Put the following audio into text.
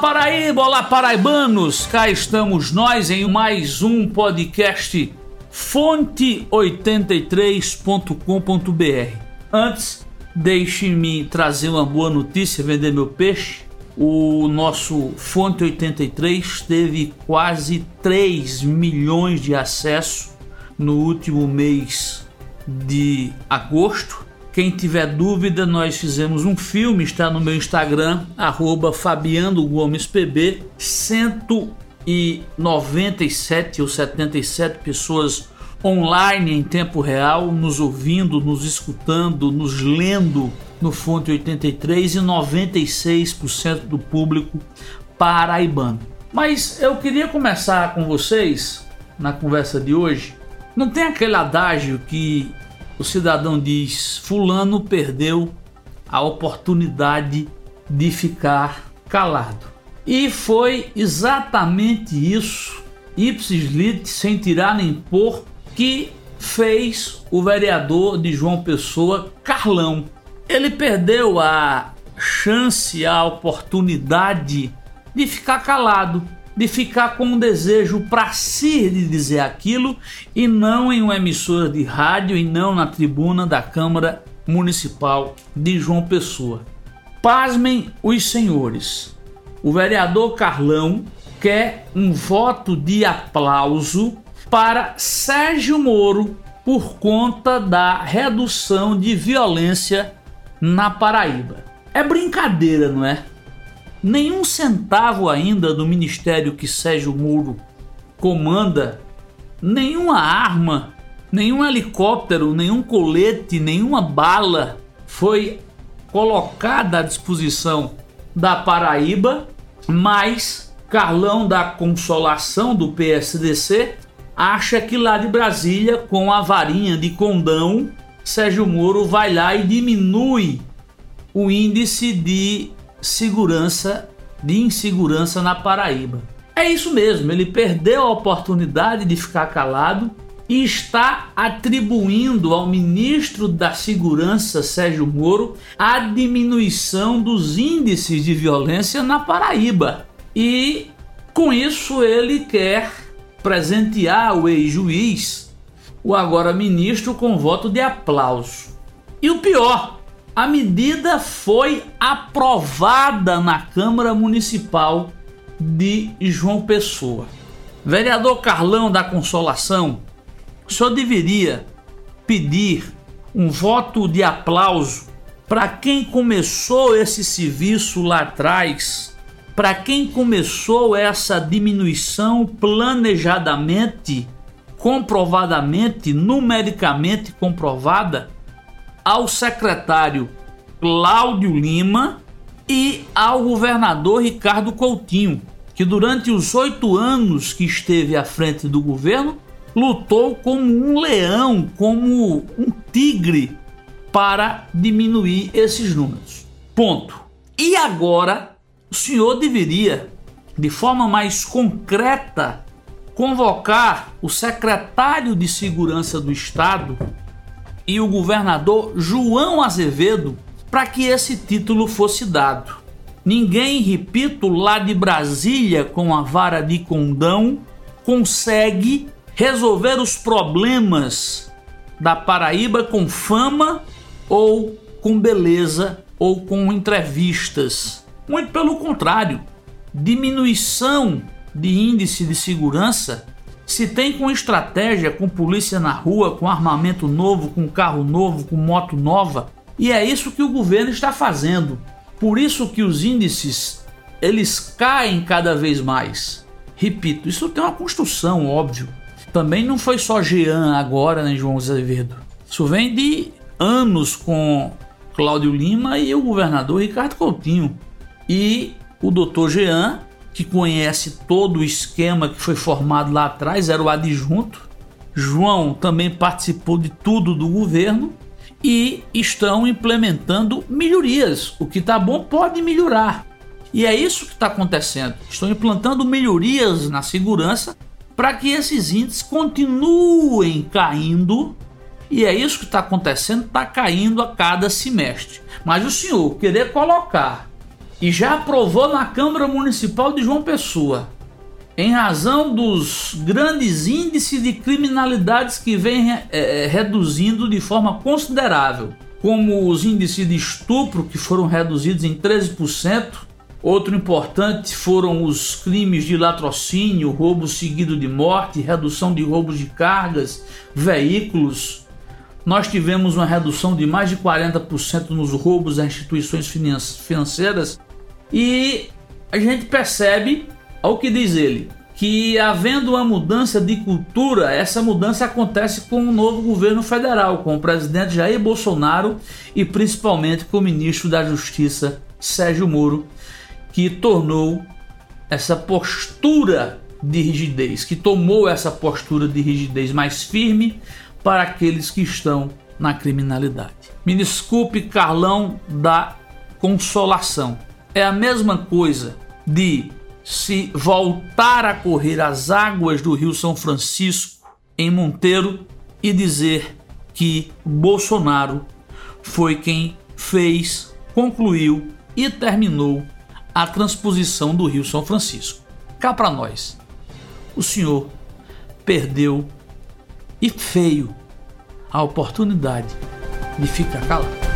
Paraíba, olá paraibanos! Cá estamos nós em mais um podcast fonte83.com.br. Antes, deixe-me trazer uma boa notícia, vender meu peixe. O nosso Fonte 83 teve quase 3 milhões de acessos no último mês de agosto quem tiver dúvida, nós fizemos um filme, está no meu Instagram, arroba Fabiano Gomes PB, 197 ou 77 pessoas online em tempo real, nos ouvindo, nos escutando, nos lendo no Fonte 83 e 96% do público paraibano. Mas eu queria começar com vocês na conversa de hoje. Não tem aquele adágio que o cidadão diz: Fulano perdeu a oportunidade de ficar calado. E foi exatamente isso, ipsis lit, sem tirar nem pôr, que fez o vereador de João Pessoa, Carlão. Ele perdeu a chance, a oportunidade de ficar calado de ficar com um desejo para si de dizer aquilo e não em uma emissora de rádio e não na tribuna da Câmara Municipal de João Pessoa. Pasmem os senhores. O vereador Carlão quer um voto de aplauso para Sérgio Moro por conta da redução de violência na Paraíba. É brincadeira, não é? Nenhum centavo ainda do ministério que Sérgio Moro comanda, nenhuma arma, nenhum helicóptero, nenhum colete, nenhuma bala foi colocada à disposição da Paraíba, mas Carlão da Consolação do PSDC acha que lá de Brasília, com a varinha de condão, Sérgio Moro vai lá e diminui o índice de segurança de insegurança na Paraíba. É isso mesmo, ele perdeu a oportunidade de ficar calado e está atribuindo ao ministro da Segurança, Sérgio Moro, a diminuição dos índices de violência na Paraíba. E com isso ele quer presentear o ex-juiz, o agora ministro, com voto de aplauso. E o pior, a medida foi aprovada na Câmara Municipal de João Pessoa. Vereador Carlão da Consolação, o senhor deveria pedir um voto de aplauso para quem começou esse serviço lá atrás, para quem começou essa diminuição planejadamente, comprovadamente, numericamente comprovada ao secretário Cláudio Lima e ao governador Ricardo Coutinho, que durante os oito anos que esteve à frente do governo lutou como um leão, como um tigre para diminuir esses números. Ponto. E agora o senhor deveria, de forma mais concreta, convocar o secretário de Segurança do Estado e o governador João Azevedo para que esse título fosse dado. Ninguém, repito, lá de Brasília com a vara de condão consegue resolver os problemas da Paraíba com fama ou com beleza ou com entrevistas. Muito pelo contrário, diminuição de índice de segurança se tem com estratégia, com polícia na rua, com armamento novo, com carro novo, com moto nova, e é isso que o governo está fazendo. Por isso que os índices eles caem cada vez mais. Repito, isso tem uma construção, óbvio. Também não foi só Jean agora, né, João Azevedo. Isso vem de anos com Cláudio Lima e o governador Ricardo Coutinho. E o doutor Jean que conhece todo o esquema que foi formado lá atrás, era o adjunto. João também participou de tudo do governo e estão implementando melhorias. O que está bom pode melhorar. E é isso que está acontecendo. Estão implantando melhorias na segurança para que esses índices continuem caindo. E é isso que está acontecendo, está caindo a cada semestre. Mas o senhor querer colocar e já aprovou na Câmara Municipal de João Pessoa, em razão dos grandes índices de criminalidades que vem é, reduzindo de forma considerável, como os índices de estupro, que foram reduzidos em 13%, Outro importante foram os crimes de latrocínio, roubo seguido de morte, redução de roubos de cargas, veículos. Nós tivemos uma redução de mais de 40% nos roubos a instituições financeiras e a gente percebe, ao que diz ele, que havendo uma mudança de cultura, essa mudança acontece com o novo governo federal, com o presidente Jair Bolsonaro e principalmente com o ministro da Justiça Sérgio Moro, que tornou essa postura de rigidez, que tomou essa postura de rigidez mais firme para aqueles que estão na criminalidade. Me desculpe, Carlão da Consolação. É a mesma coisa de se voltar a correr as águas do Rio São Francisco em Monteiro e dizer que Bolsonaro foi quem fez, concluiu e terminou a transposição do Rio São Francisco. Cá para nós, o senhor perdeu e feio a oportunidade de ficar calado.